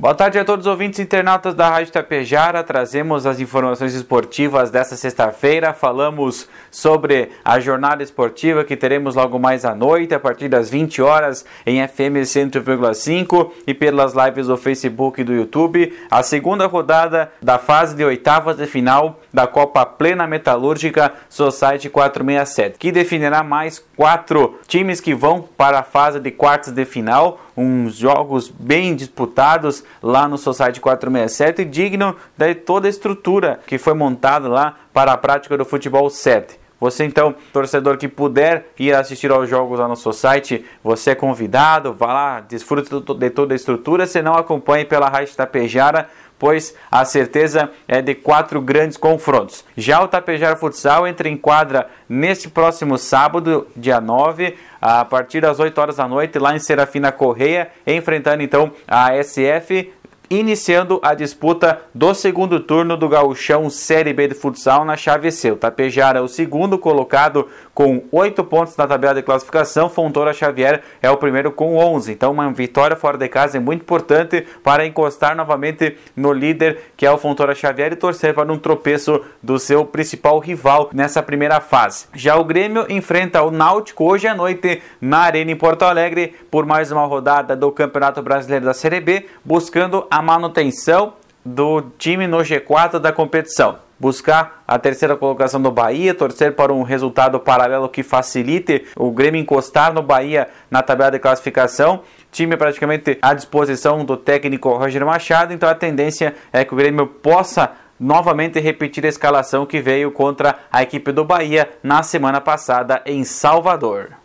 Boa tarde a todos os ouvintes internautas da Rádio Tapejara. Trazemos as informações esportivas desta sexta-feira. Falamos sobre a jornada esportiva que teremos logo mais à noite, a partir das 20 horas, em FM 100,5 e pelas lives do Facebook e do YouTube. A segunda rodada da fase de oitavas de final da Copa Plena Metalúrgica Society 467, que definirá mais quatro times que vão para a fase de quartas de final. Uns jogos bem disputados lá no Society 467, digno de toda a estrutura que foi montada lá para a prática do futebol 7. Você então, torcedor que puder ir assistir aos jogos lá no Society, você é convidado, vá lá, desfrute de toda a estrutura, se não acompanhe pela Rádio Tapejara, pois a certeza é de quatro grandes confrontos. Já o Tapejara Futsal entra em quadra neste próximo sábado, dia 9, a partir das 8 horas da noite, lá em Serafina Correia, enfrentando então a SF iniciando a disputa do segundo turno do Gauchão Série B de futsal na chave C. O Tapejara é o segundo colocado com 8 pontos na tabela de classificação, Fontoura Xavier é o primeiro com 11. Então uma vitória fora de casa é muito importante para encostar novamente no líder que é o Fontoura Xavier e torcer para um tropeço do seu principal rival nessa primeira fase. Já o Grêmio enfrenta o Náutico hoje à noite na Arena em Porto Alegre por mais uma rodada do Campeonato Brasileiro da Série B, buscando a manutenção do time no G4 da competição. Buscar a terceira colocação do Bahia, torcer para um resultado paralelo que facilite o Grêmio encostar no Bahia na tabela de classificação. Time praticamente à disposição do técnico Roger Machado, então a tendência é que o Grêmio possa novamente repetir a escalação que veio contra a equipe do Bahia na semana passada em Salvador.